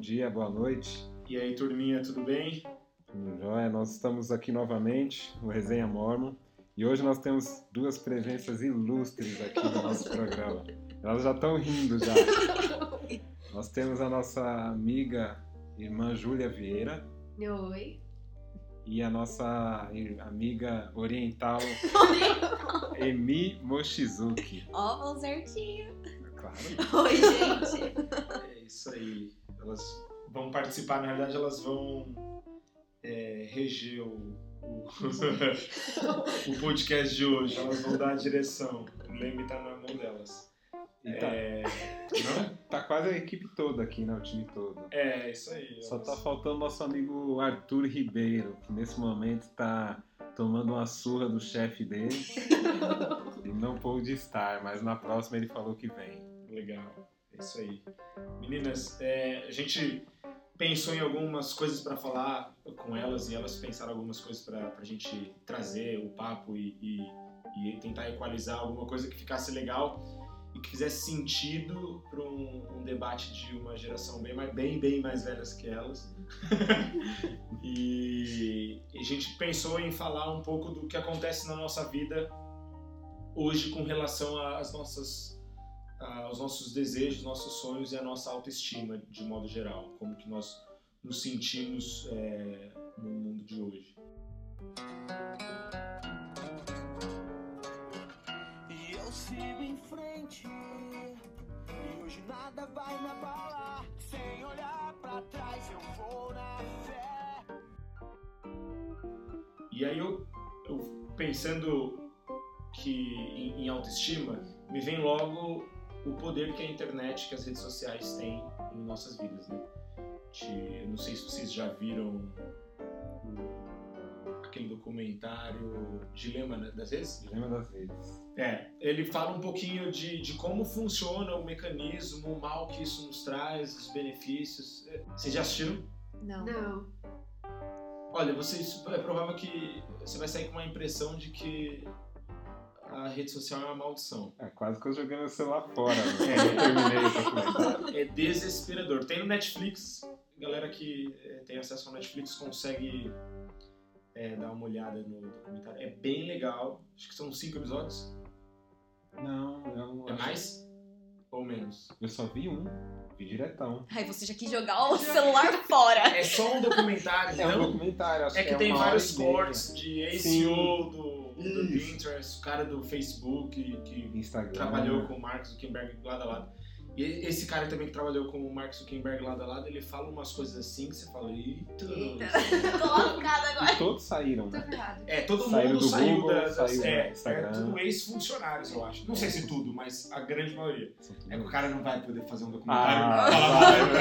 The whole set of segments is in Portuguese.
dia, boa noite. E aí, turminha, tudo bem? Tudo jóia? Nós estamos aqui novamente no Resenha Mormon e hoje nós temos duas presenças ilustres aqui no nosso programa. Elas já estão rindo já. Nós temos a nossa amiga irmã Júlia Vieira Oi. e a nossa amiga oriental Emi Mochizuki. Ó, vão certinho. Claro. Oi, gente. É isso aí. Elas vão participar, na verdade, elas vão é, reger o, o, o podcast de hoje. Elas vão dar a direção. O leme tá na mão delas. E tá, É, não? tá quase a equipe toda aqui, né? O time todo. É, isso aí. Só tá faltando nosso amigo Arthur Ribeiro, que nesse momento tá tomando uma surra do chefe dele e não pôde estar, mas na próxima ele falou que vem. Legal, é isso aí. Meninas, é, a gente pensou em algumas coisas para falar com elas e elas pensaram algumas coisas para a gente trazer o papo e, e- e tentar equalizar alguma coisa que ficasse legal e que fizesse sentido para um, um debate de uma geração bem, bem, bem mais velhas que elas. e, e a gente pensou em falar um pouco do que acontece na nossa vida hoje com relação às nossas ah, aos nossos desejos, nossos sonhos e a nossa autoestima de modo geral, como que nós nos sentimos é, no mundo de hoje. E eu sigo em frente. E hoje nada vai me abalar. Sem olhar pra trás, eu vou na fé. E aí eu, eu pensando que em, em autoestima, me vem logo o poder que a internet, que as redes sociais têm em nossas vidas, né? De, não sei se vocês já viram aquele documentário Dilema né, das redes. Dilema das redes. É, ele fala um pouquinho de, de como funciona o mecanismo, o mal que isso nos traz, os benefícios. É, Vocês já assistiram? Não. Não. Olha, vocês, é provável que você vai sair com uma impressão de que a rede social é uma maldição. É quase que eu joguei meu celular fora, né? É. Eu terminei documentário. É desesperador. Tem no Netflix, galera que é, tem acesso ao Netflix consegue é, dar uma olhada no documentário. É bem legal. Acho que são cinco episódios. Não, eu É mais? Ou menos? Eu só vi um, vi diretão. Ai, você já quis jogar o celular fora. É só um documentário, É um não? documentário, acho É que tem uma hora vários e meia. cortes de. ACO do, do Isso. Pinterest, o cara do Facebook que Instagram. trabalhou com o Mark Zuckerberg lado a lado. E esse cara também que trabalhou com o Mark Zuckerberg lado a lado, ele fala umas coisas assim que você fala, eita. Eita, tô lascada agora. E todos saíram, né? É, todo Saíram mundo do saiu Google, das. saiu do é, Instagram. é tudo ex-funcionários, eu acho. Não sei se tudo, mas a grande maioria. É que o cara não vai poder fazer um documentário Ah, falar vai, mal da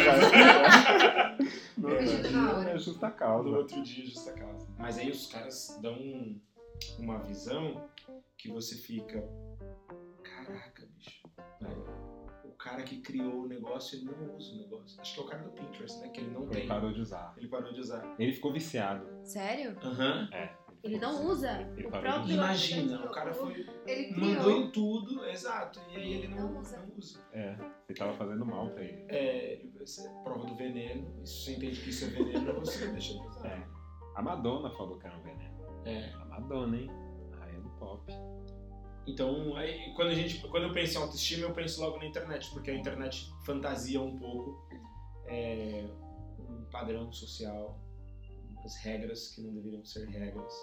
empresa. Não, Imagina na hora. é justa no causa. outro dia, justa causa. Mas aí os caras dão um- uma visão que você fica. Caraca, bicho. É, O cara que criou o negócio, ele não usa o negócio. Acho que é o cara do Pinterest, né? Que ele não Ele tem. parou de usar. Ele parou de usar. Ele ficou viciado. Sério? Aham. É. Ele não usa. Ele O próprio. Imagina, o cara foi. Ele Mandou criou. em tudo, exato. E aí ele não, Não usa. não usa. É, ele tava fazendo mal pra ele. É, você- prova do veneno. E se você entende que isso é veneno, você deixa de usar. É. A Madonna falou que era um veneno. É. A Madonna, hein? A rainha do pop. Então, aí, quando, a gente, quando eu penso em autoestima, eu penso logo na internet, porque a internet fantasia um pouco é, um padrão social, as regras que não deveriam ser regras.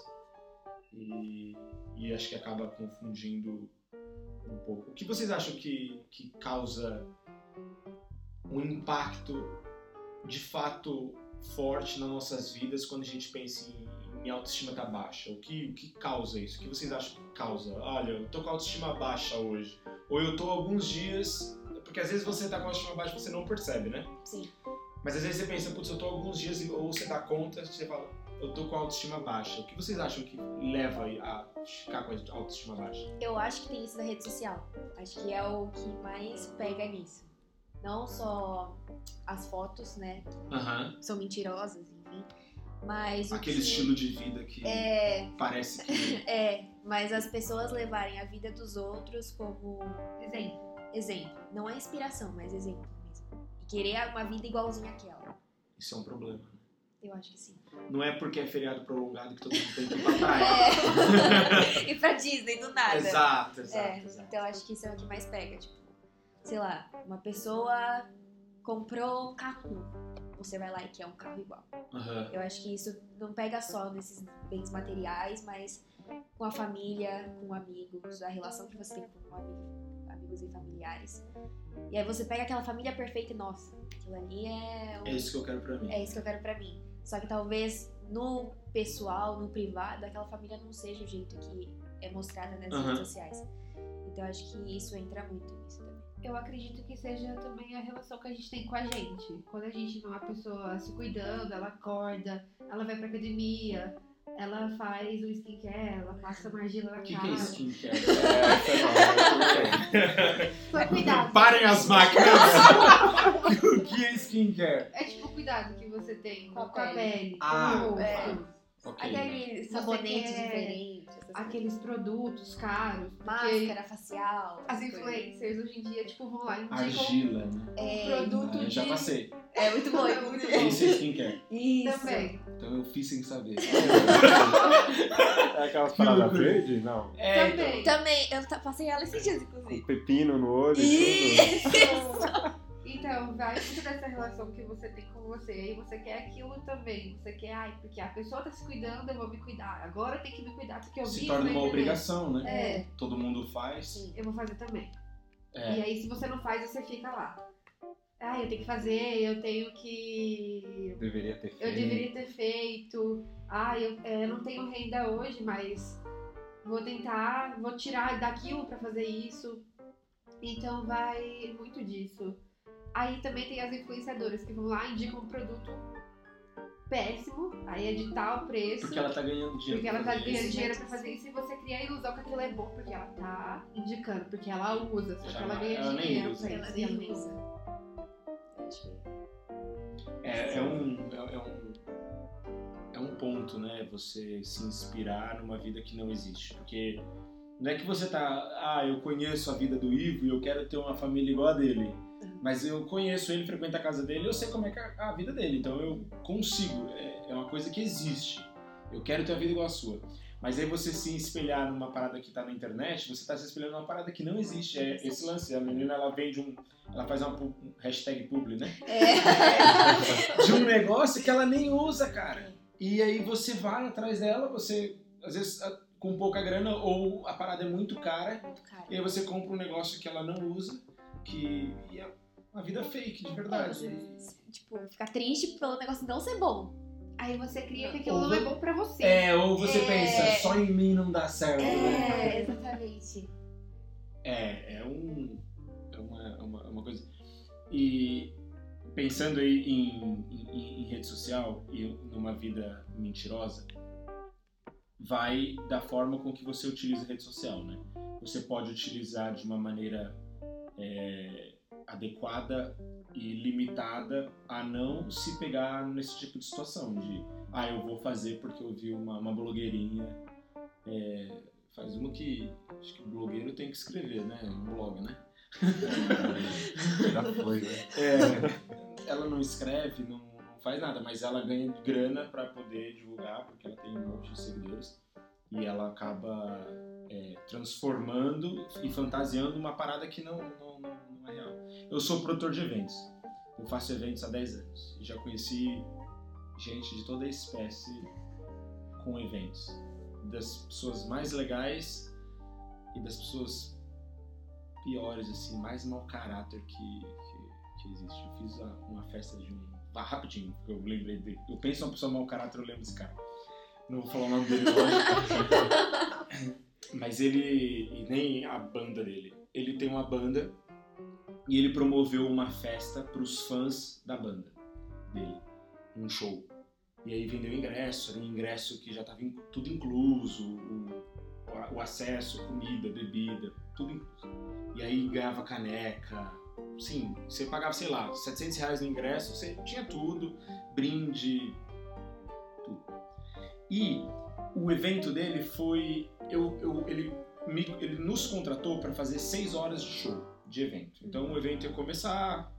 E, e acho que acaba confundindo um pouco. O que vocês acham que, que causa um impacto de fato forte nas nossas vidas quando a gente pensa em, em autoestima tá baixa? O que, o que causa isso? O que vocês acham que causa? Olha, eu tô com a autoestima baixa hoje. Ou eu tô alguns dias. Porque às vezes você tá com a autoestima baixa e você não percebe, né? Sim. Mas às vezes você pensa, putz, eu tô alguns dias, ou você dá conta, você fala, eu tô com a autoestima baixa. O que vocês acham que leva a ficar com a autoestima baixa? Eu acho que tem isso na rede social. Acho que é o que mais pega nisso. Não só as fotos, né? Aham. São mentirosas, enfim. Mas Aquele que- estilo de vida que É, parece que. é, mas as pessoas levarem a vida dos outros como Exemplo. exemplo. Não é inspiração, mas exemplo mesmo. E querer uma vida igualzinha àquela. Isso é um problema. Eu acho que sim. Não é porque é feriado prolongado que todo mundo tem que ir pra praia. É. e pra Disney, do nada. Exato, exato, É, exato. então eu acho que isso é o que mais pega. Tipo, sei lá, uma pessoa comprou um carro novo. Você vai lá e quer um carro igual. Aham. Eu acho que isso não pega só nesses bens materiais, mas com a família, com amigos, a relação que você tem com ami- amigos e familiares. E aí você pega aquela família perfeita e, nossa, aquilo ali é, É isso que eu quero pra mim. é isso que eu quero pra mim. Só que talvez no pessoal, no privado, aquela família não seja o jeito que é mostrada nas Aham. redes sociais. Então eu acho que isso entra muito nisso. Eu acredito que seja também a relação que a gente tem com a gente. Quando a gente vê uma pessoa se cuidando, ela acorda, ela vai pra academia, ela faz o skincare, ela passa argila na O que, cara. que é skincare? É, foi mal, Foi cuidado. Parem as máquinas! o que é skincare? É tipo o cuidado que você tem Com a com a pele, Ah, com é. Ok. Aqueles sabonetes quer diferentes, Aqueles produtos caros. Máscara facial. As coisas. influencers hoje em dia, tipo, vão lá e indicam Argila, né? É, produto Ah, eu de... já passei. é muito bom, é muito bom. Isso é skincare. Isso. Também. Então eu fiz sem saber. É aquelas paradas verdes? Não. É, Também. Também, eu passei ela esses dias, Com inclusive. pepino no olho e tudo. Isso! Então, vai muito dessa relação que você tem com você. E você quer aquilo também. Você quer, ai, porque a pessoa tá se cuidando, eu vou me cuidar. Agora eu tenho que me cuidar porque eu se torna na uma internet. obrigação, né? É, Todo mundo faz. Sim. eu vou fazer também. E É. aí, se você não faz, você fica lá. Ah, eu tenho que fazer, eu tenho que. Deveria ter feito. Eu deveria ter feito. Ah, eu, é, eu não tenho renda hoje, mas vou tentar, vou tirar daquilo pra fazer isso. Então vai muito disso. Aí também tem as influenciadoras que vão lá e indicam um produto péssimo, aí é de tal preço. Porque ela tá ganhando dinheiro. Porque ela pra tá fazer ganhando isso. dinheiro pra fazer isso e você cria a ilusão que aquilo é bom porque ela tá indicando, porque ela usa, só que ela ganha ela dinheiro usa. pra Ela isso. ela nem usa. usa. É, é um, é, é um, é um ponto, né? Você se inspirar numa vida que não existe. Porque não é que você tá, ah, eu conheço a vida do Ivo e eu quero ter uma família igual a dele. Mas eu conheço ele, frequento a casa dele, eu sei como é que é a vida dele. Então eu consigo. É, é uma coisa que existe. Eu quero ter uma vida igual a sua. Mas aí você se espelhar numa parada que tá na internet, você tá se espelhando numa parada que não existe. É esse lance. A menina, ela vende um... Ela faz uma um hashtag publi, né? É. de um negócio que ela nem usa, cara. E aí você vai atrás dela, você, às vezes, a- com pouca grana, ou a parada é muito cara, Muito caro. e aí você compra um negócio que ela não usa, que e é uma vida fake, de verdade. Tipo, ficar triste pelo negócio não ser bom. Aí você cria que aquilo Ou não é bom pra você. É, ou você É. pensa, só em mim não dá certo. né? É, exatamente. É, é um. É uma, é uma, é uma coisa. E pensando aí em, em, em rede social e numa vida mentirosa, vai da forma com que você utiliza a rede social, né? Você pode utilizar de uma maneira é, adequada e limitada a não se pegar nesse tipo de situação de ah, eu vou fazer porque eu vi uma, uma blogueirinha é, faz uma que acho que o blogueiro tem que escrever, né? Um blog, né? Já foi, né? É, ela não escreve, não, não faz nada, mas ela ganha grana pra poder divulgar, porque ela tem um monte de seguidores. E ela acaba é, transformando e fantasiando uma parada que não, não, não, é real. Eu sou produtor de eventos. Eu faço eventos há 10 anos. E já conheci gente de toda espécie com eventos. Das pessoas mais legais e das pessoas piores, assim, mais mau caráter que, que, que existe. Eu fiz uma, festa de um. Ah, rapidinho, eu lembrei dele. Eu penso uma pessoa mau caráter, eu lembro desse cara. Não vou falar o nome dele hoje. Mas ele. E nem a banda dele. Ele tem uma banda e ele promoveu uma festa para os fãs da banda dele. Um show. E aí vendeu ingresso, era um ingresso que já estava tudo incluso, o, o acesso, comida, bebida, tudo incluso. E aí ganhava caneca. Sim, você pagava, sei lá, 700 reais no ingresso, você tinha tudo, brinde. E o evento dele foi. Eu, eu- ele, me- ele nos contratou para fazer seis horas de show, de evento. Então o evento ia começar,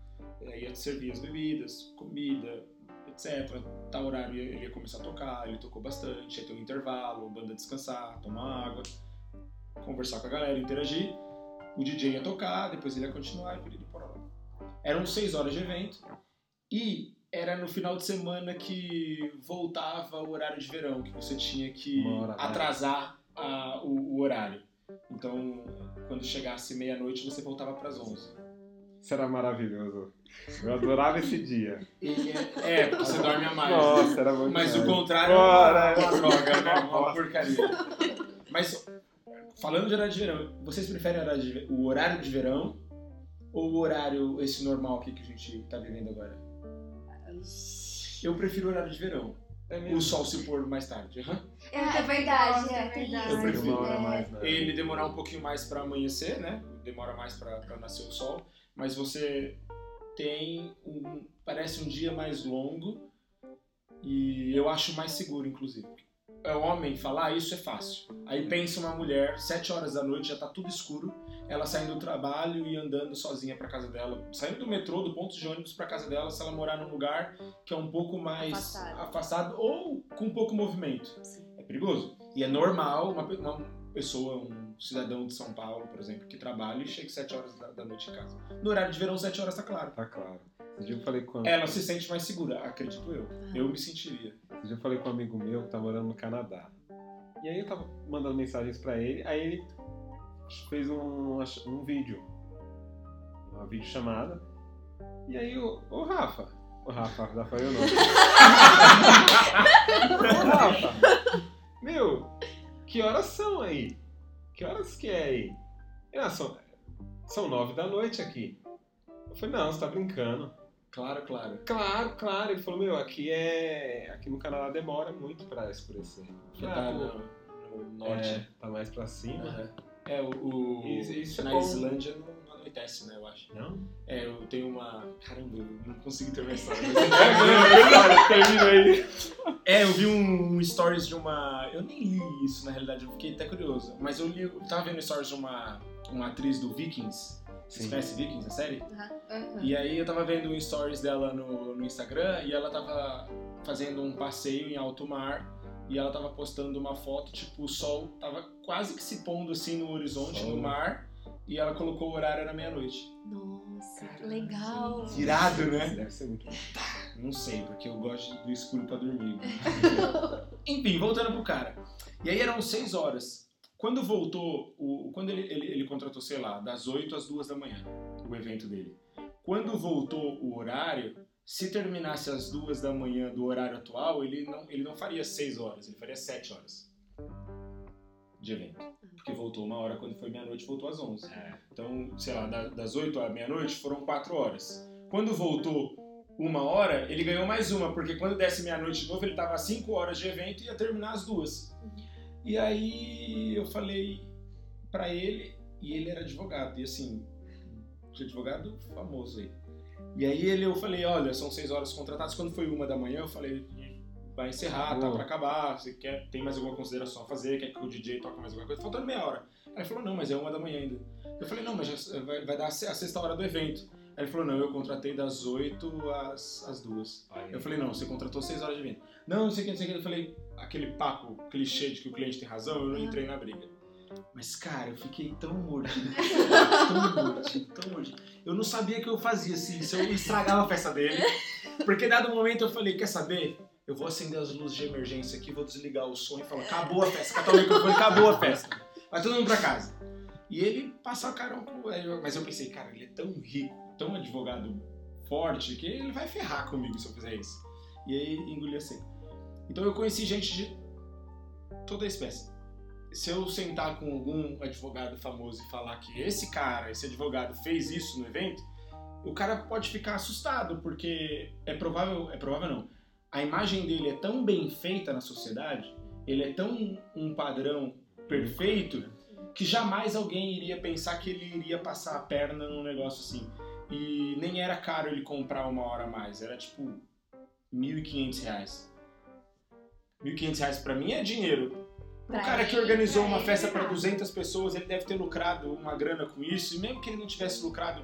aí ia servir as bebidas, comida, etc. Tal horário ele ia começar a tocar, ele tocou bastante, ia ter um intervalo, banda descansar, tomar água, conversar com a galera, interagir. O DJ ia tocar, depois ele ia continuar e por aí por. Eram seis horas de evento e era no final de semana que voltava o horário de verão, que você tinha que atrasar a- o, o horário. Então, quando chegasse meia-noite, você voltava para as 11. Isso era maravilhoso. Eu adorava esse dia. É, é, porque você dorme a mais. Nossa, era muito Mas o contrário é Bora. uma, uma droga, né? Uma porcaria. Mas, falando de horário de verão, vocês preferem o horário de verão ou o horário esse normal aqui que a gente tá vivendo agora? Eu prefiro o horário de verão. É O sol se pôr mais tarde. aham. É, é verdade, é, é verdade. Eu prefiro uma hora a É. mais, né? Ele demorar um pouquinho mais pra amanhecer, né? Demora mais pra pra nascer o sol. Mas você tem um. Parece um dia mais longo e eu acho mais seguro, inclusive. É homem falar isso é fácil. Aí pensa uma mulher, sete horas da noite, já tá tudo escuro, ela saindo do trabalho e andando sozinha pra casa dela, saindo do metrô, do ponto de ônibus pra casa dela, se ela morar num lugar que é um pouco mais Afastado. afastado ou com pouco movimento. Sim. É perigoso. E é normal uma, uma pessoa, um cidadão de São Paulo, por exemplo, que trabalha e chega às 7 horas da, da noite em casa. No horário de verão, 7 horas tá claro. Tá claro. Esse dia eu falei com, Ela se sente mais segura, acredito eu. Eu me sentiria. Esse dia eu falei com um amigo meu que tá morando no Canadá. E aí eu tava mandando mensagens pra ele, aí ele fez um, um vídeo. Uma videochamada. E aí o, o Rafa. O Rafa, já falei o Rafa, meu, que horas são aí? Que horas que é aí? "Ah, são, são nove da noite aqui. Eu falei, não, você tá brincando. Claro, claro. Claro, claro. Ele falou, meu, aqui é. Aqui no Canadá demora muito pra escurecer. Já Ah, tá no, no norte. É, tá mais pra cima. Aham. É, o, o- Isso- isso é na bom. Islândia não, não anoitece, né, eu acho. Não? É, eu tenho uma... Caramba, eu não consegui terminar a história. É, termina aí. É, eu vi um, um stories de uma. Eu nem li isso na realidade, eu fiquei até curioso. Mas eu li. Eu tava vendo stories de uma, uma atriz do Vikings. Você Sim. conhece Vikings, a série? Aham. E aí eu tava vendo um stories dela no, no Instagram e ela tava fazendo um passeio em alto mar. E ela tava postando uma foto, tipo, o sol tava quase que se pondo assim no horizonte, Sol. no mar. E ela colocou o horário era meia-noite. Nossa, que Caramba, legal. Irado, né? Deve ser muito. Não sei, porque eu gosto do escuro pra dormir. Enfim, voltando pro cara. E aí eram seis horas. Quando voltou, o, quando ele, ele, ele contratou, sei lá, das 8 às 2 da manhã, o evento dele. Quando voltou o horário, se terminasse às 2 da manhã do horário atual, ele não, ele não faria 6 horas, ele faria 7 horas de evento. Porque voltou uma hora, quando foi meia-noite, voltou às 11. Então, sei lá, da- das 8 à meia-noite foram 4 horas. Quando voltou uma hora, ele ganhou mais uma, porque quando desse meia-noite de novo, ele tava às 5 horas de evento e ia terminar às duas. E aí eu falei pra ele, e ele era advogado, e assim, advogado famoso aí. E aí ele, eu falei, olha, são seis horas contratadas, quando foi uma da manhã, eu falei, vai encerrar, tá pra acabar, você quer, tem mais alguma consideração a fazer, quer que o DJ toque mais alguma coisa? Faltando meia hora. Aí ele falou, não, mas é uma da manhã ainda. Eu falei, não, mas vai, vai dar a sexta hora do evento. Aí ele falou, não, eu contratei das 8 às, às 2. Eu falei, não, você contratou 6 horas de evento. Não, não sei o que, não sei o que. Eu falei, aquele papo clichê de que o cliente tem razão, eu não entrei na briga. Mas, cara, eu fiquei tão mordido. tão mordido, tão mordido. Eu não sabia o que eu fazia, assim, se eu estragava a festa dele. Porque, dado momento, eu falei, quer saber? Eu vou acender as luzes de emergência aqui, vou desligar o som e falar, acabou a festa. Catar o microfone, acabou a festa. Vai todo mundo pra casa. E ele passa a carão ele. Mas eu pensei, cara, ele é tão rico, tão advogado forte, que ele vai ferrar comigo se eu fizer isso. E aí engoli a seco. Então eu conheci gente de toda a espécie. Se eu sentar com algum advogado famoso e falar que esse cara, esse advogado fez isso no evento, o cara pode ficar assustado, porque é provável, é provável não. A imagem dele é tão bem feita na sociedade, ele é tão um padrão perfeito, que jamais alguém iria pensar que ele iria passar a perna num negócio assim. E nem era caro ele comprar uma hora a mais, era tipo 1.500 reais. 1.500 reais pra mim é dinheiro. O Pra cara que organizou uma festa pra não. 200 pessoas, ele deve ter lucrado uma grana com isso, e mesmo que ele não tivesse lucrado,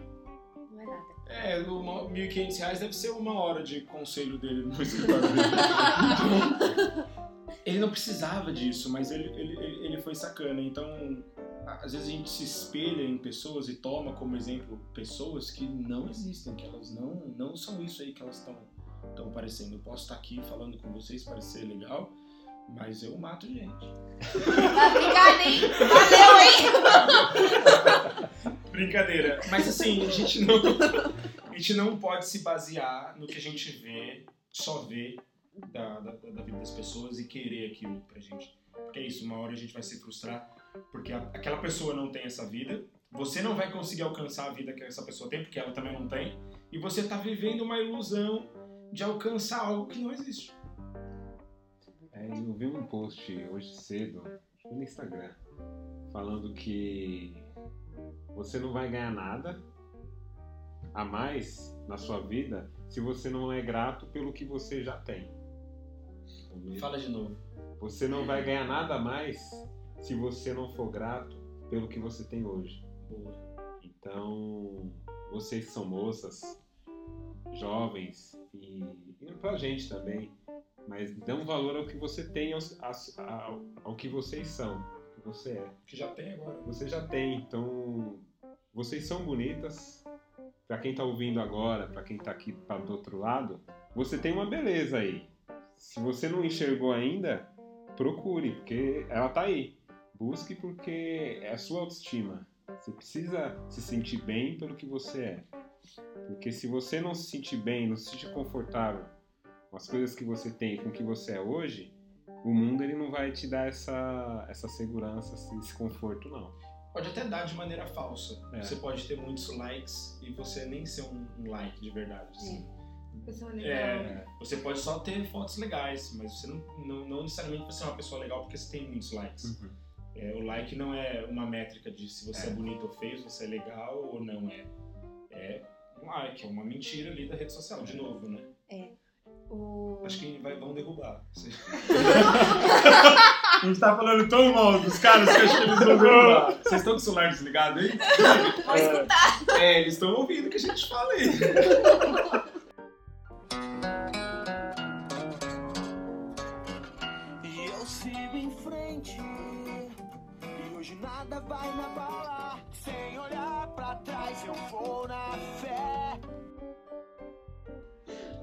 Não é nada. É, uma- 1.500 reais deve ser uma hora de conselho dele no escritório dele. Então, ele não precisava disso, mas ele, ele, ele foi sacana. Então, às vezes a gente se espelha em pessoas e toma como exemplo pessoas que não existem, que elas não, não são isso aí que elas estão estão parecendo. Eu posso estar aqui falando com vocês, parecer legal, mas eu mato gente. Obrigada, hein? Valeu, hein? Brincadeira. Mas assim, a gente não, a gente não pode se basear no que a gente vê, só vê da, da, da vida das pessoas e querer aquilo pra gente. Porque é isso, uma hora a gente vai se frustrar porque a- aquela pessoa não tem essa vida, você não vai conseguir alcançar a vida que essa pessoa tem, porque ela também não tem, e você tá vivendo uma ilusão de alcançar algo que não existe. É, eu vi um post hoje cedo no Instagram falando que você não vai ganhar nada a mais na sua vida se você não é grato pelo que você já tem. Fala de novo. Você não vai ganhar nada a mais se você não for grato pelo que você tem hoje. Boa. Então, vocês que são moças, jovens e, e pra gente também, mas dão valor ao que você tem, aos- ao, ao que vocês são, o que você é. Que já tem agora. Você já tem, então vocês são bonitas. Pra quem tá ouvindo agora, pra quem tá aqui pra, do outro lado, você tem uma beleza aí. Se você não enxergou ainda, procure, porque ela tá aí. Busque porque é a sua autoestima. Você precisa se sentir bem pelo que você é. Porque se você não se sentir bem, não se sentir confortável com as coisas que você tem, com o que você é hoje, o mundo ele não vai te dar essa, essa segurança, esse conforto, não. Pode até dar de maneira falsa. É. Você pode ter muitos likes e você nem ser um, um like de verdade. assim. Pessoa legal. É, você pode só ter fotos legais, mas você não, não, não necessariamente você é uma pessoa legal porque você tem muitos likes. É, o like não é uma métrica de se você é, É. bonito ou feio, se você é legal ou não é. É um like, é uma mentira ali da rede social, de novo, né? O... Acho que vai, vão derrubar. A gente tá falando tão mal dos caras que acho que eles vão derrubar. Vocês estão com o celular desligado aí? Vou escutar. É, eles estão ouvindo o que a gente fala aí. nada vai me abalar. Sem olhar pra trás, eu vou na fé.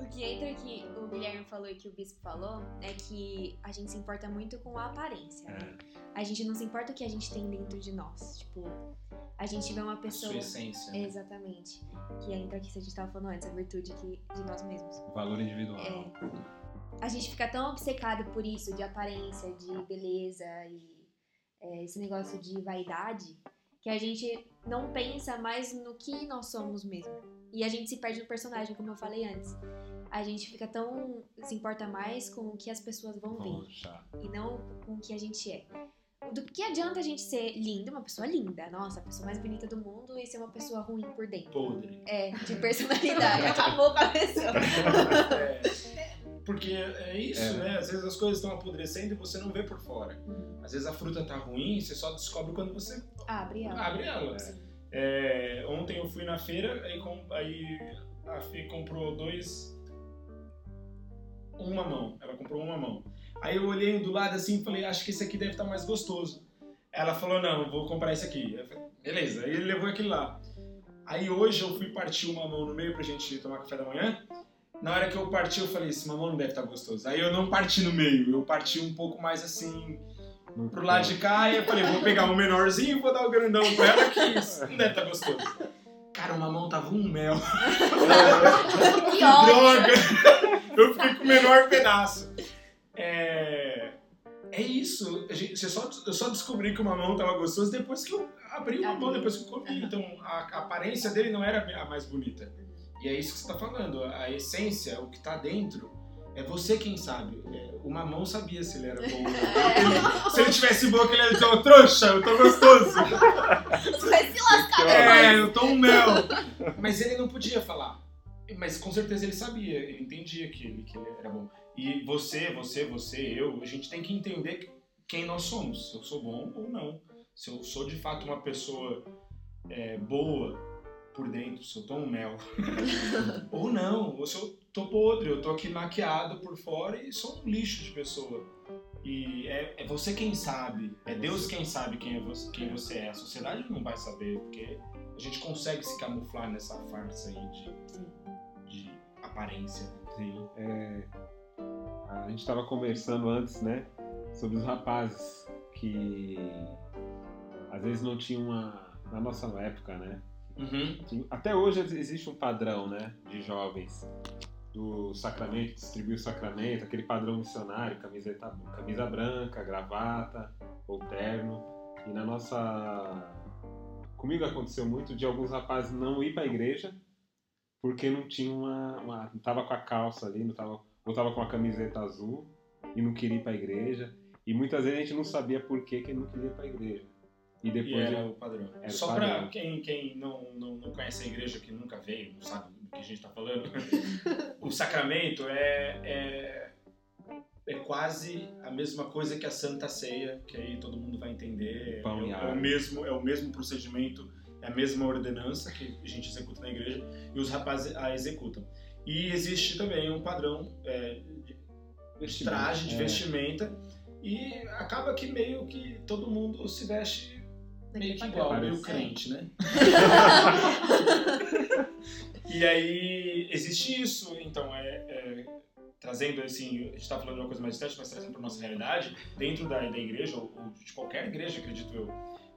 O que entra aqui, o Guilherme falou e que o Bispo falou, é que a gente se importa muito com a aparência, né? A gente não se importa o que a gente tem dentro de nós. Tipo, a gente vê uma A pessoa. sua essência. né? Exatamente. Que entra aqui, se a gente tava falando antes, a virtude que, de nós mesmos. Valor individual. É. A gente fica tão obcecado por isso, de aparência, de beleza e é, esse negócio de vaidade, que a gente não pensa mais no que nós somos mesmo. E a gente se perde no personagem, como eu falei antes. A gente fica tão. se importa mais com o que as pessoas vão ver Poxa. e não com o que a gente é. Do que adianta a gente ser linda, uma pessoa linda, nossa, a pessoa mais bonita do mundo e ser uma pessoa ruim por dentro? Podre. É, de personalidade. Acabou com a pessoa. É, porque é isso, É. né? Às vezes as coisas estão apodrecendo e você não vê por fora. Às vezes a fruta tá ruim, você só descobre quando você Abre ela. abre ela. É, ontem eu fui na feira, aí, com- aí a Fê comprou dois. Um mamão. Ela comprou um mamão. Aí eu olhei do lado assim e falei, acho que esse aqui deve estar mais gostoso. Ela falou, não, vou comprar esse aqui. Eu falei, beleza, aí ele levou aquele lá. Aí hoje eu fui partir o mamão no meio pra gente tomar café da manhã. Na hora que eu parti, eu falei, esse mamão não deve estar gostoso. Aí eu não parti no meio, eu parti um pouco mais assim, pro lado de cá, e eu falei, vou pegar o menorzinho e vou dar o grandão pra ela, que isso não deve estar gostoso. Cara, o mamão tava um mel. Que. Droga! Eu fiquei com o menor pedaço. É, é isso. A gente- você só, eu só descobri que o mamão tava gostoso depois que eu abri o mamão, depois que eu comi. Então a, a aparência dele não era a mais bonita. E é isso que você tá falando. A essência, o que tá dentro, é você quem sabe. É, o mamão sabia se ele era bom. ou não. Ele- se ele tivesse boca, ele ia dizer, ô trouxa, eu tô gostoso. Vai se lascar É, eu tô um mel. Mas ele não podia falar. Mas com certeza ele sabia, ele entendia que ele, que ele era bom. E você, você, você, eu, a gente tem que entender quem nós somos. Se eu sou bom ou não. Se eu sou de fato uma pessoa é, boa por dentro, se eu tô um mel. ou não, ou se eu tô podre, eu tô aqui maquiado por fora e sou um lixo de pessoa. E é, é você quem sabe, é Deus quem sabe quem, é você, quem você é. A sociedade não vai saber, porque a gente consegue se camuflar nessa farsa aí de, de aparência. Sim, é, a gente estava conversando antes, né, sobre os rapazes que às vezes não tinham uma na nossa época, né? Uhum. Até hoje existe um padrão, né, de jovens do sacramento, distribuir o sacramento, aquele padrão missionário, camiseta, camisa branca, gravata ou terno. E na nossa comigo aconteceu muito de alguns rapazes não ir para a igreja porque não tinha uma, uma, não tava com a calça ali, não tava ou tava com a camiseta azul e não queria ir para a igreja. E muitas vezes a gente não sabia por que, que ele não queria ir para a igreja. E depois E era o padrão. Era Só pra quem, quem não, não, não conhece a igreja, que nunca veio, não sabe do que a gente tá falando, o sacramento é, é, é quase a mesma coisa que a Santa Ceia, que aí todo mundo vai entender. É, Pão e é, o mesmo, é o mesmo procedimento, é a mesma ordenança que a gente executa na igreja e os rapazes a executam. E existe também um padrão é, de traje, de é. vestimenta, e acaba que meio que todo mundo se veste meio que igual, meio Parece. crente, né? e aí existe isso, então é, é, trazendo assim, a gente tá falando de uma coisa mais distante, mas trazendo para nossa realidade, dentro da, da igreja ou, ou de qualquer igreja, acredito eu,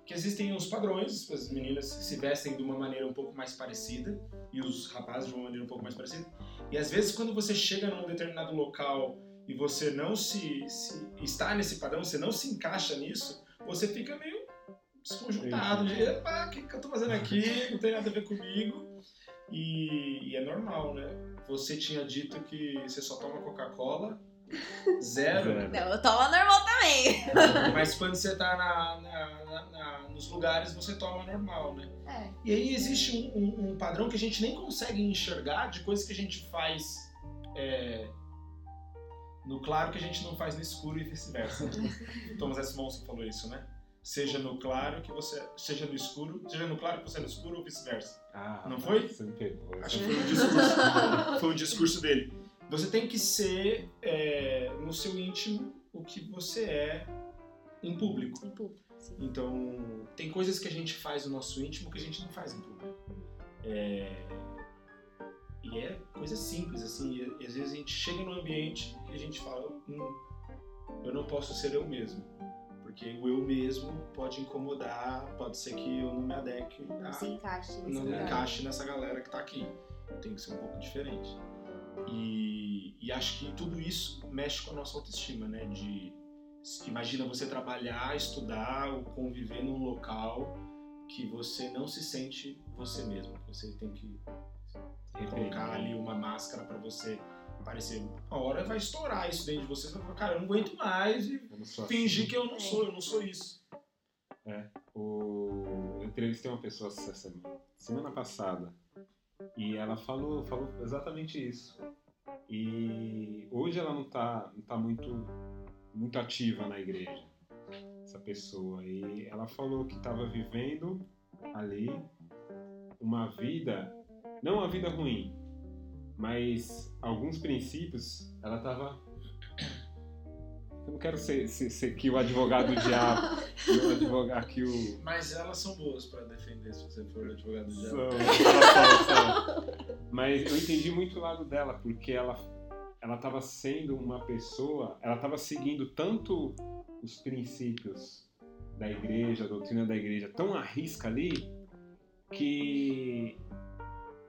que existem os padrões, as meninas se vestem de uma maneira um pouco mais parecida e os rapazes de uma maneira um pouco mais parecida. E às vezes quando você chega num determinado local e você não se, se está nesse padrão, você não se encaixa nisso, você fica meio desconjuntado, de epa, o que, que eu tô fazendo aqui? Não tem nada a ver comigo. E, e é normal, né? Você tinha dito que você só toma Coca-Cola, zero. Não, eu tomo normal também. mas quando você tá na, na- na- na- nos lugares você toma normal, né? É. E aí existe um, um- um padrão que a gente nem consegue enxergar de coisas que a gente faz é, no claro que a gente não faz no escuro e vice-versa. Thomas S. Monson falou isso, né? Seja no claro que você. Seja no escuro, seja no claro que você é no escuro ou vice-versa. Ah, Não foi? Você me pegou. Acho que foi um discurso, foi um discurso dele. Você tem que ser é, no seu íntimo o que você é em público. Em público, sim. Então, tem coisas que a gente faz no nosso íntimo que a gente não faz em público. É, E é coisa simples, assim. E, e às vezes a gente chega num ambiente e a gente fala: hum, eu não posso ser eu mesmo. Porque o eu mesmo pode incomodar, pode ser que eu não me adeque Não a- se encaixe não lugar. encaixe nessa galera que tá aqui. Tem que ser um pouco diferente. E, e acho que tudo isso mexe com a nossa autoestima, né? De imagina você trabalhar, estudar, ou conviver num local que você não se sente você mesmo. Você tem que colocar ali uma máscara pra você parecer. Uma hora vai estourar isso dentro de você. Você vai falar, cara, eu não aguento mais e fingir assim. que eu não sou, eu não sou isso. O... Eu entrevistei uma pessoa essa semana, semana passada e ela falou, falou exatamente isso. E hoje ela não tá, não tá muito, muito ativa na igreja, essa pessoa. E ela falou que estava vivendo ali uma vida, não uma vida ruim, mas alguns princípios ela estava. Eu não quero ser, ser, ser aqui o advogado do diabo, o advogado aqui o. Mas elas são boas pra defender se você for advogado de São, elas são, são. Mas eu entendi muito o lado dela, porque ela ela estava sendo uma pessoa, ela estava seguindo tanto os princípios da igreja, a doutrina da igreja, tão à risca ali, que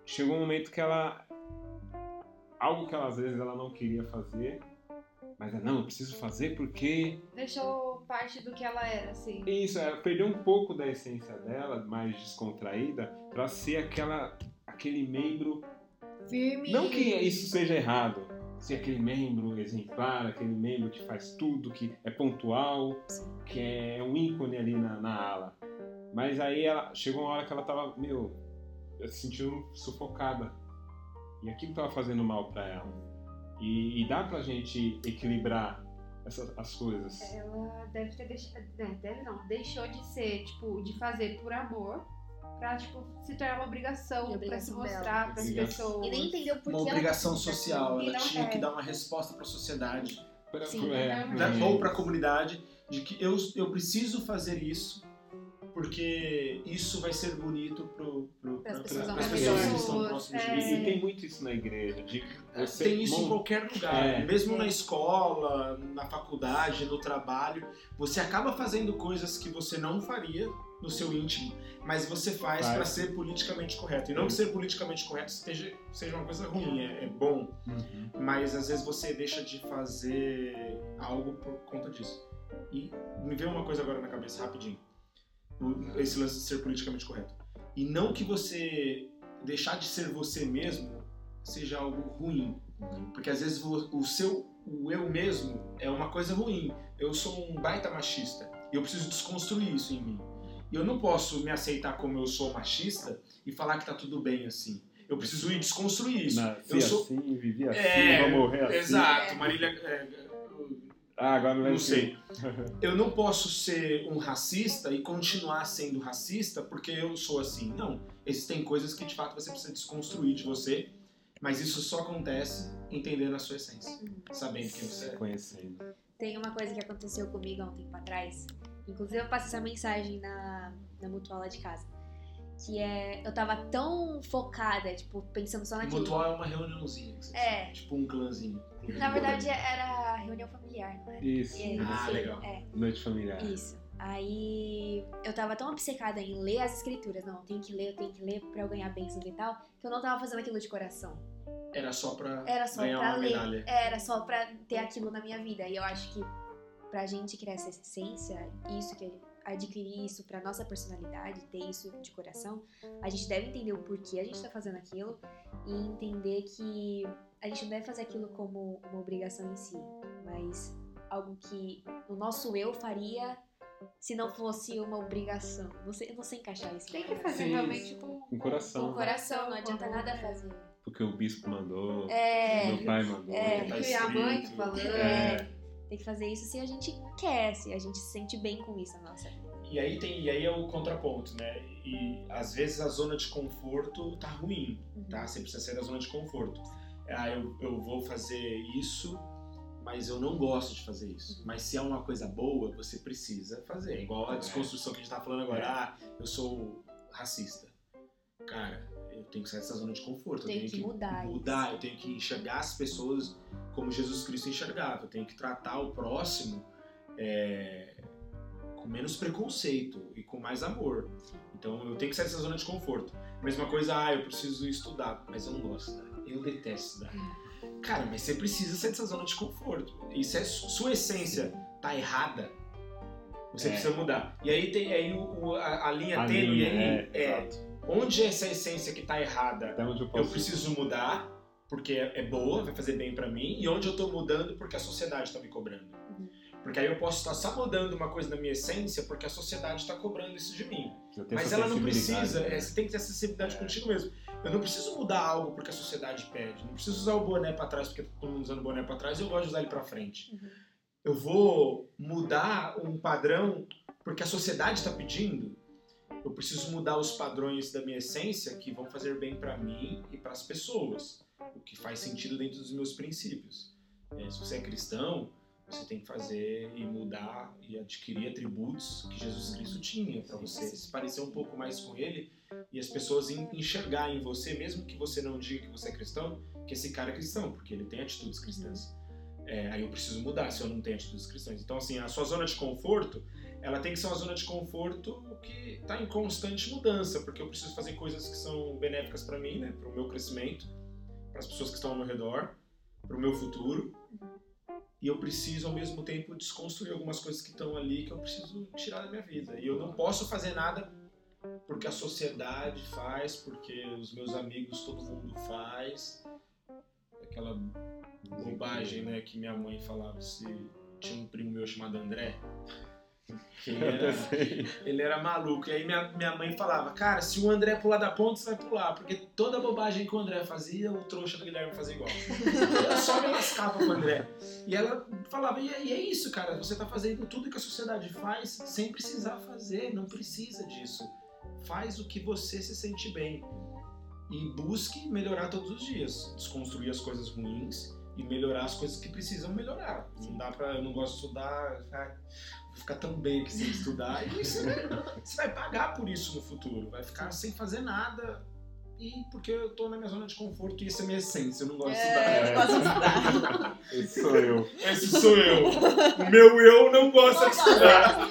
chegou um momento que ela algo que ela, às vezes ela não queria fazer, mas ela, não, eu preciso fazer porque Deixou parte do que ela era, assim. isso, ela perdeu um pouco da essência dela, mais descontraída, pra ser aquela aquele membro Firme. Não que isso seja errado, ser aquele membro exemplar, aquele membro que faz tudo, que é pontual, que é um ícone ali na, na ala. Mas aí ela chegou uma hora que ela tava, meu, se sentindo sufocada. E aquilo tava fazendo mal pra ela. E, e dá pra gente equilibrar essas, as coisas. Ela deve ter deixado. Né, deve não. Deixou de ser, tipo, de fazer por amor pra, tipo, se tornar uma obrigação, E pra se obrigação mostrar pras Obrigação. pessoas. E nem entendeu por Uma obrigação social. Ela tinha é. que dar uma resposta para a sociedade, Pra- Sim, é, é, da- é. ou para a comunidade, de que eu, eu preciso fazer isso porque isso vai ser bonito pro, pro, Pras pra- pessoas pra- pessoas que estão próximas de é. mim. E, tem muito isso na igreja. De você Tem isso em mon- qualquer lugar, É. mesmo É. na escola, na faculdade, no trabalho. Você acaba fazendo coisas que você não faria no seu íntimo, mas você faz Faz. para ser politicamente correto. E não que ser politicamente correto seja, seja uma coisa ruim, é, é bom, Uhum. mas às vezes você deixa de fazer algo por conta disso. E me veio uma coisa agora na cabeça, rapidinho. Esse lance de ser politicamente correto. E não que você deixar de ser você mesmo seja algo ruim. Porque às vezes o, o seu, o eu mesmo é uma coisa ruim. Eu sou um baita machista. E eu preciso desconstruir isso em mim. E eu não posso me aceitar como eu sou machista e falar que tá tudo bem assim. Eu preciso ir desconstruir isso. Nasci eu sou. assim, vivi assim, É, vou morrer assim. Exato, É. Marília. é, Ah, agora não lembro não sei. Eu não posso ser um racista e continuar sendo racista porque eu sou assim. Não. Existem coisas que de fato você precisa desconstruir de você, mas isso só acontece entendendo a sua essência, sabendo quem você é. conhecendo. Tem uma coisa que aconteceu comigo há um tempo atrás. Inclusive eu passei essa mensagem na, na mutual lá de casa. Que é. Eu tava tão focada, tipo, pensando só O naquilo. mutual é uma reuniãozinha. que você É. faz, Tipo um clãzinho. Na verdade era reunião familiar, não era? Isso. E aí, Ah, assim, legal. É, Noite familiar. isso. Aí eu tava tão obcecada em ler as escrituras, não, eu tenho que ler, eu tenho que ler pra eu ganhar bênçãos e tal, que eu não tava fazendo aquilo de coração. Era só pra Era só ganhar pra uma ler. medalha. Era só pra ter aquilo na minha vida. E eu acho que pra gente criar essa essência, isso que adquirir isso pra nossa personalidade, ter isso de coração, a gente deve entender o porquê a gente tá fazendo aquilo e entender que a gente não deve fazer aquilo como uma obrigação em si, mas algo que o nosso eu faria se não fosse uma obrigação. Não sei, eu não sei encaixar isso. Tem que fazer Sim, realmente com, com coração. Com o coração, não adianta nada fazer. Porque o bispo mandou, É, meu pai mandou. É, Tá que a mãe tá falando. É, tem que fazer isso se a gente quer, se a gente se sente bem com isso na nossa vida. E aí tem, e aí é o contraponto, né? E às vezes a zona de conforto tá ruim, tá? Você precisa sair da zona de conforto. Ah, eu, eu vou fazer isso, mas eu não gosto de fazer isso. Mas se é uma coisa boa, você precisa fazer. Igual a É. desconstrução que a gente tá falando agora. Ah, eu sou racista. Cara, eu tenho que sair dessa zona de conforto. Eu tenho que mudar isso. mudar, eu tenho que enxergar as pessoas como Jesus Cristo enxergava. Eu tenho que tratar o próximo é, com menos preconceito e com mais amor. Então eu tenho que sair dessa zona de conforto. Mesma coisa, ah, eu preciso estudar, mas eu não gosto de estudar. Eu detesto estudar. Cara, mas você precisa sair dessa zona de conforto. E se a su- sua essência tá errada, você É. precisa mudar. E aí tem aí o, a, a linha A tênue linha, aí é, é exato. Onde é essa essência que tá errada Até onde eu eu preciso mudar porque é é boa, vai fazer bem pra mim, e onde eu tô mudando porque a sociedade tá me cobrando. Uhum. Porque aí eu posso estar só mudando uma coisa na minha essência porque a sociedade tá cobrando isso de mim. Mas ela não precisa, né? é, você tem que ter sensibilidade É. contigo mesmo. Eu não preciso mudar algo porque a sociedade pede. Não preciso usar o boné pra trás porque tá todo mundo usando o boné pra trás e eu gosto de usar ele pra frente. Uhum. Eu vou mudar um padrão porque a sociedade tá pedindo. Eu preciso mudar os padrões da minha essência que vão fazer bem pra mim e para as pessoas, o que faz sentido dentro dos meus princípios. É, se você é cristão, você tem que fazer e mudar e adquirir atributos que Jesus Cristo tinha para você se parecer um pouco mais com Ele e as pessoas en- enxergar em você, mesmo que você não diga que você é cristão, que esse cara é cristão, porque ele tem atitudes cristãs. É, aí eu preciso mudar se eu não tenho atitudes cristãs. Então, assim, a sua zona de conforto, ela tem que ser uma zona de conforto que está em constante mudança, porque eu preciso fazer coisas que são benéficas para mim, né, para o meu crescimento, para as pessoas que estão ao meu redor, para o meu futuro. E eu preciso, ao mesmo tempo, desconstruir algumas coisas que estão ali que eu preciso tirar da minha vida. E eu não posso fazer nada porque a sociedade faz, porque os meus amigos, todo mundo faz. Aquela bobagem, né, que minha mãe falava se tinha um primo meu chamado André. Eu era, ele era maluco. E aí minha, minha mãe falava, cara, se o André pular da ponte, você vai pular. Porque toda bobagem que o André fazia, o trouxa do Guilherme fazia igual. Ela só me lascava com o André. E ela falava, e é, e é isso, cara, você tá fazendo tudo que a sociedade faz sem precisar fazer, não precisa disso. faz o que você se sente bem. E busque melhorar todos os dias. Desconstruir as coisas ruins e melhorar as coisas que precisam melhorar. Não dá pra. Eu não gosto de estudar, vou ficar tão bem aqui sem estudar. E você, você vai pagar por isso no futuro. Vai ficar sem fazer nada. E porque eu tô na minha zona de conforto e essa é minha essência. Eu não gosto de estudar. É, eu gosto de estudar. Esse sou eu. Esse sou eu. O meu eu não gosta de estudar.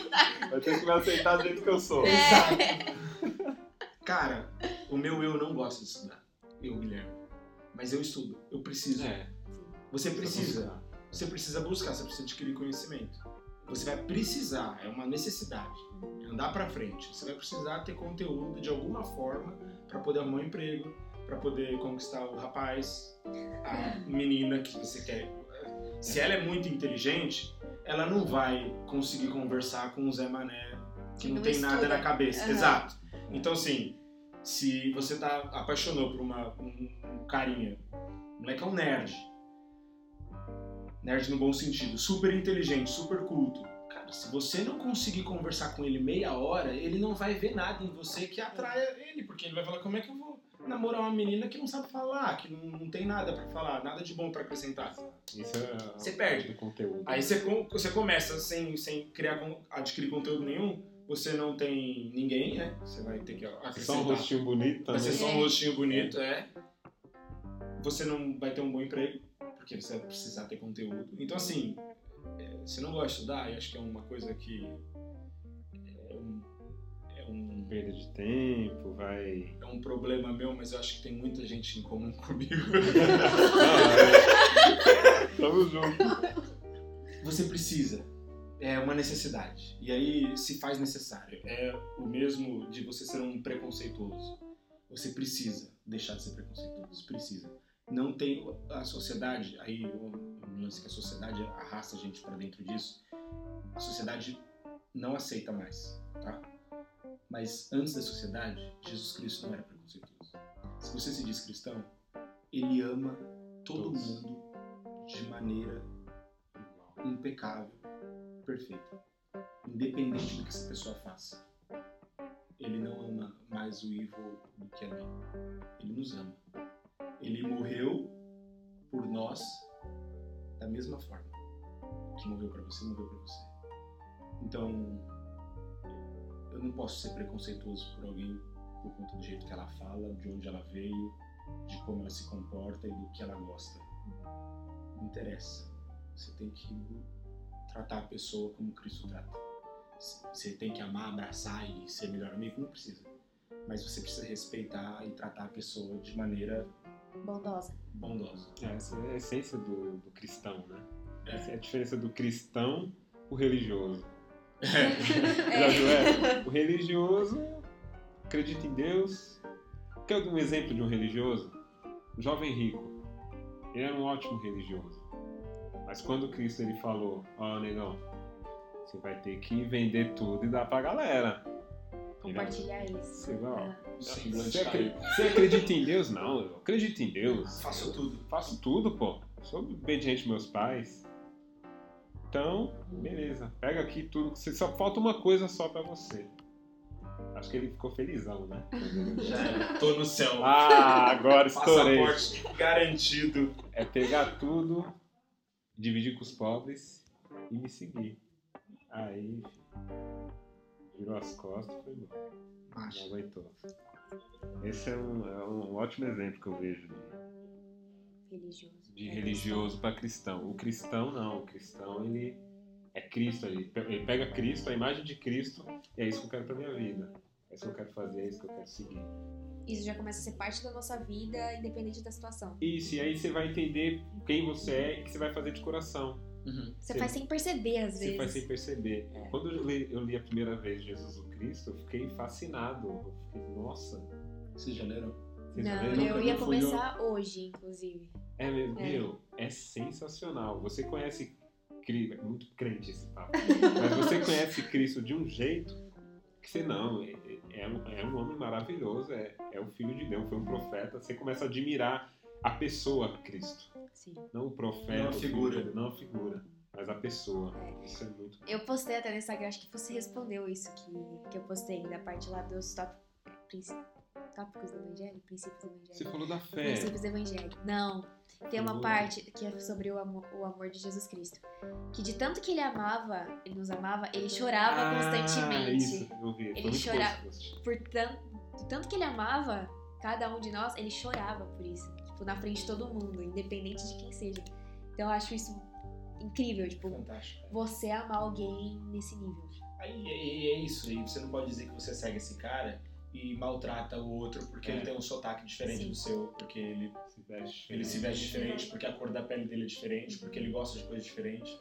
Vai ter que me aceitar do jeito que eu sou. Exato. Cara, o meu eu não gosta de estudar. Eu, Guilherme. Mas eu estudo. Eu preciso. É, Você precisa. Você precisa buscar, você precisa adquirir conhecimento. Você vai precisar, é uma necessidade. Andar pra frente. Você vai precisar ter conteúdo de alguma forma para poder arrumar um emprego, para poder conquistar o rapaz, a menina que você quer. Se ela é muito inteligente, ela não vai conseguir conversar com o Zé Mané que não, Não tem nada estuda. na cabeça. Aham. Exato. Então assim, se você tá apaixonou por uma, um, um carinha, o moleque é um nerd. Nerd no bom sentido, super inteligente, super culto. Cara, se você não conseguir conversar com ele meia hora, ele não vai ver nada em você que atraia ele, porque ele vai falar como é que eu vou namorar uma menina que não sabe falar, que não, não tem nada pra falar, nada de bom pra acrescentar. Isso é Você perde. do conteúdo. Aí você, você começa sem, sem criar, adquirir conteúdo nenhum, você não tem ninguém, né? Você vai ter que Só um acrescentar. rostinho bonito Vai também. ser só um É. rostinho bonito, é. Você não vai ter um bom emprego, porque você vai precisar ter conteúdo. Então, assim, é, você não gosta de estudar, eu acho que é uma coisa que. É um, é um, Perda de tempo, vai. é um problema meu, mas eu acho que tem muita gente em comum comigo. Ah, é. Tamo junto. Você precisa. É uma necessidade. E aí se faz necessário. É o mesmo de você ser um preconceituoso. Você precisa deixar de ser preconceituoso. Precisa. Não tem a sociedade, aí um um lance que a sociedade arrasta a gente pra dentro disso. A sociedade não aceita mais, tá? Mas antes da sociedade, Jesus Cristo não era preconceituoso. Se você se diz cristão, ele ama todo Todos. mundo de maneira impecável, perfeita. Independente do que essa pessoa faça. Ele não ama mais o evil do que a mim. Ele nos ama. Ele morreu por nós da mesma forma que morreu pra você, morreu pra você. Então, eu não posso ser preconceituoso por alguém por conta do jeito que ela fala, de onde ela veio, de como ela se comporta e do que ela gosta. Não interessa. Você tem que tratar a pessoa como Cristo trata. Você tem que amar, abraçar e ser melhor amigo? Não precisa. Mas você precisa respeitar e tratar a pessoa de maneira Bondosa. bondosa. É, essa é a essência do, do cristão, né? É. Essa é a diferença do cristão pro religioso. É. Já viu essa? O religioso acredita em Deus. Quer um exemplo de um religioso? O jovem rico. Ele era um ótimo religioso. Mas quando Cristo ele falou, ó negão, você vai ter que vender tudo e dar pra galera. Compartilhar isso. Ah. O semblante Você, caiu. acre- você acredita em Deus? Não, eu acredito em Deus. Faço tudo. Faço tudo, pô. Sou obediente aos meus pais. Então, beleza. Pega aqui tudo. que você- Só falta uma coisa só pra você. Acho que ele ficou felizão, né? Já era. Tô no céu. Ah, agora estourei. Passaporte garantido. É pegar tudo, dividir com os pobres e me seguir. Aí, virou as costas e foi embora. Não aguentou. Esse é um, é um ótimo exemplo que eu vejo de, Religioso. de religioso para cristão. O cristão não, o cristão ele é Cristo, ele pega Cristo, a imagem de Cristo, e é isso que eu quero para minha vida. É isso que eu quero fazer, é isso que eu quero seguir. Isso já começa a ser parte da nossa vida, independente da situação. Isso, e aí você vai entender quem você é e o que você vai fazer de coração. Uhum. Você faz sem perceber, às Você vezes. faz sem perceber. É. Quando eu li, eu li a primeira vez Jesus o Cristo, eu fiquei fascinado. Eu fiquei, nossa, Vocês já leram? vocês já Não, leram? eu ia começar hoje, inclusive. É, meu, É. meu, é sensacional. Você conhece Cristo, é muito crente esse papo, mas você conhece Cristo de um jeito que você não, é, é um, é um homem maravilhoso, é, é o filho de Deus, foi um profeta. Você começa a admirar a pessoa Cristo, Sim. não o profeta, Não a figura. não a figura, mas a pessoa. É. Isso é muito. Eu postei até no Instagram, acho que você respondeu isso que, que eu postei, da parte lá dos top tópicos do Evangelho? Princípios do Evangelho? Você falou da fé. Princípios do Evangelho. Não. Tem uma parte que é sobre o amor, o amor de Jesus Cristo. Que de tanto que ele amava, ele nos amava, ele chorava Ah, constantemente. Isso, eu vi. Ele Foi muito chora- bom esse post. Por tanto, tanto que ele amava cada um de nós, ele chorava por isso. Tipo, na frente de todo mundo, independente de quem seja. Então eu acho isso incrível, tipo, Fantástico. você amar alguém nesse nível. Aí é, é isso, aí você não pode dizer que você segue esse cara e maltrata o outro porque É. ele tem um sotaque diferente Sim. do seu, porque ele, Se veste ele se veste Sim. diferente, porque a cor da pele dele é diferente, porque ele gosta de coisas diferentes.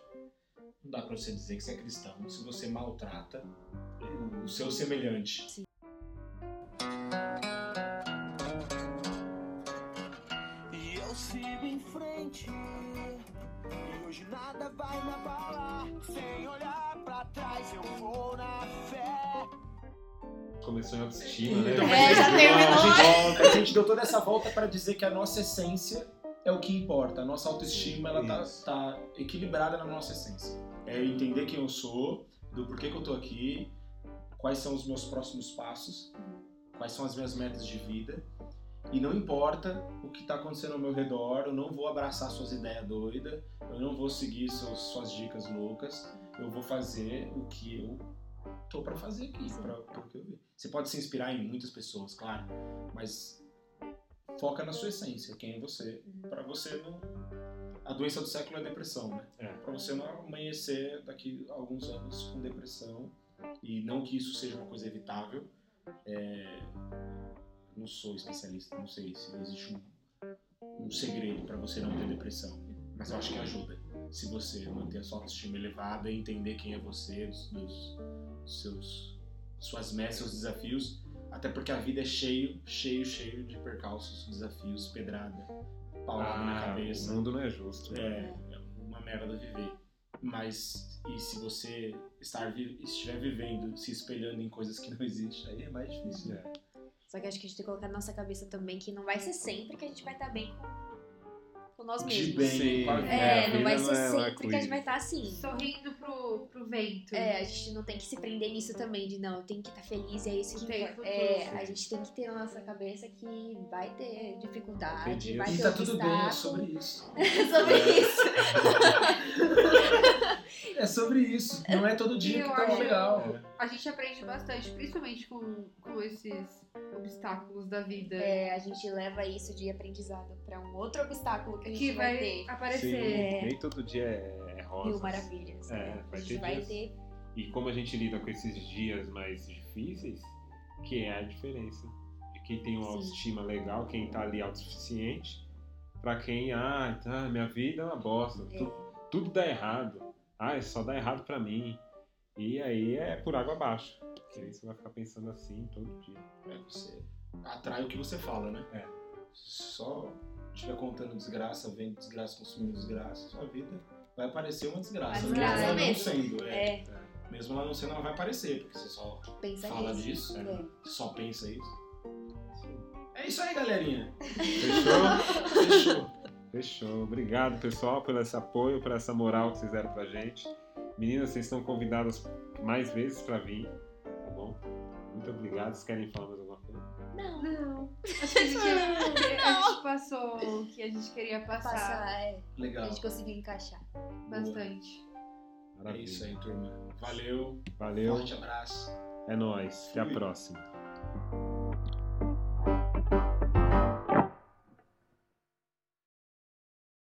Não dá pra você dizer que você é cristão se você maltrata o seu semelhante. E frente. E hoje nada vai me abalar. Sem olhar pra trás, eu vou na fé. Começou em autoestima, né? Então, É, já a gente- terminou. A gente, a gente deu toda essa volta para dizer que a nossa essência é o que importa. A nossa autoestima ela tá, tá equilibrada na nossa essência. É eu entender quem eu sou, do porquê que eu tô aqui, quais são os meus próximos passos, quais são as minhas metas de vida. E não importa o que tá acontecendo ao meu redor, eu não vou abraçar suas ideias doidas, eu não vou seguir seus, suas dicas loucas, eu vou fazer o que eu tô para fazer aqui, pra, pro que eu ver. Você pode se inspirar em muitas pessoas, claro, mas foca na sua essência, quem é você, Uhum. para você não a doença do século é a depressão, né? É. Para você não amanhecer daqui a alguns anos com depressão e não que isso seja uma coisa evitável. É, Não sou especialista, não sei se existe um, um segredo para você não ter depressão, mas eu acho que ajuda. Se você manter a sua autoestima elevada e entender quem é você, dos, dos seus suas metas, seus desafios, até porque a vida é cheio, cheio, cheio de percalços, desafios, pedrada, paulada na Ah, cabeça. o mundo não é justo. É, é uma merda viver. Mas, e se você estar, estiver vivendo, se espelhando em coisas que não existem, aí é mais difícil. É. Só que acho que a gente tem que colocar na nossa cabeça também que não vai ser sempre que a gente vai estar bem com, com nós De mesmos. bem, Sim. vida. É, É, não vai ser não é sempre que a gente vai estar assim. Sorrindo pro, pro vento. É, a gente não tem que se prender nisso também, de não, eu tenho que estar feliz e é isso que importa. É, a gente tem que ter na nossa cabeça que vai ter dificuldade, Vai ter. E tá tudo bem, é sobre isso. sobre É. isso. É sobre isso. Não é todo dia Eu que tá acho- legal. A gente aprende bastante, principalmente com, com esses obstáculos da vida. É, a gente leva isso de aprendizado pra um outro obstáculo que a gente que vai, vai ter. Sim, aparecer. nem todo dia é, é rosa. Mil maravilhas. É, né? vai a gente ter vai dias. ter. E como a gente lida com esses dias mais difíceis, que é a diferença. De quem tem uma Sim. autoestima legal, quem tá ali autossuficiente, pra quem, ah, tá, minha vida é uma bosta, É. tu- tudo dá errado. Ah, só dá errado pra mim. E aí é por água abaixo. Porque aí você vai ficar pensando assim todo dia. É, você atrai o que você fala, né? É. Só estiver contando desgraça, vendo desgraça, consumindo desgraça, sua vida vai aparecer uma desgraça. Uma mesmo ela não mesmo. sendo. É. É, Mesmo ela não sendo, ela vai aparecer, porque você só pensa fala nisso. disso, É. só pensa isso. É isso aí, galerinha. Fechou? Fechou. Fechou. Obrigado, pessoal, pelo esse apoio, por essa moral que vocês deram pra gente. Meninas, vocês estão convidadas mais vezes pra vir, bom? Muito obrigado. Vocês querem falar mais alguma coisa? Não, Não. Acho que a gente, a gente passou o que a gente queria passar passar, é. A Legal. gente conseguiu encaixar. bastante. É Maravilha. isso aí, turma. Valeu. Valeu. Forte abraço. É nóis. Até a próxima.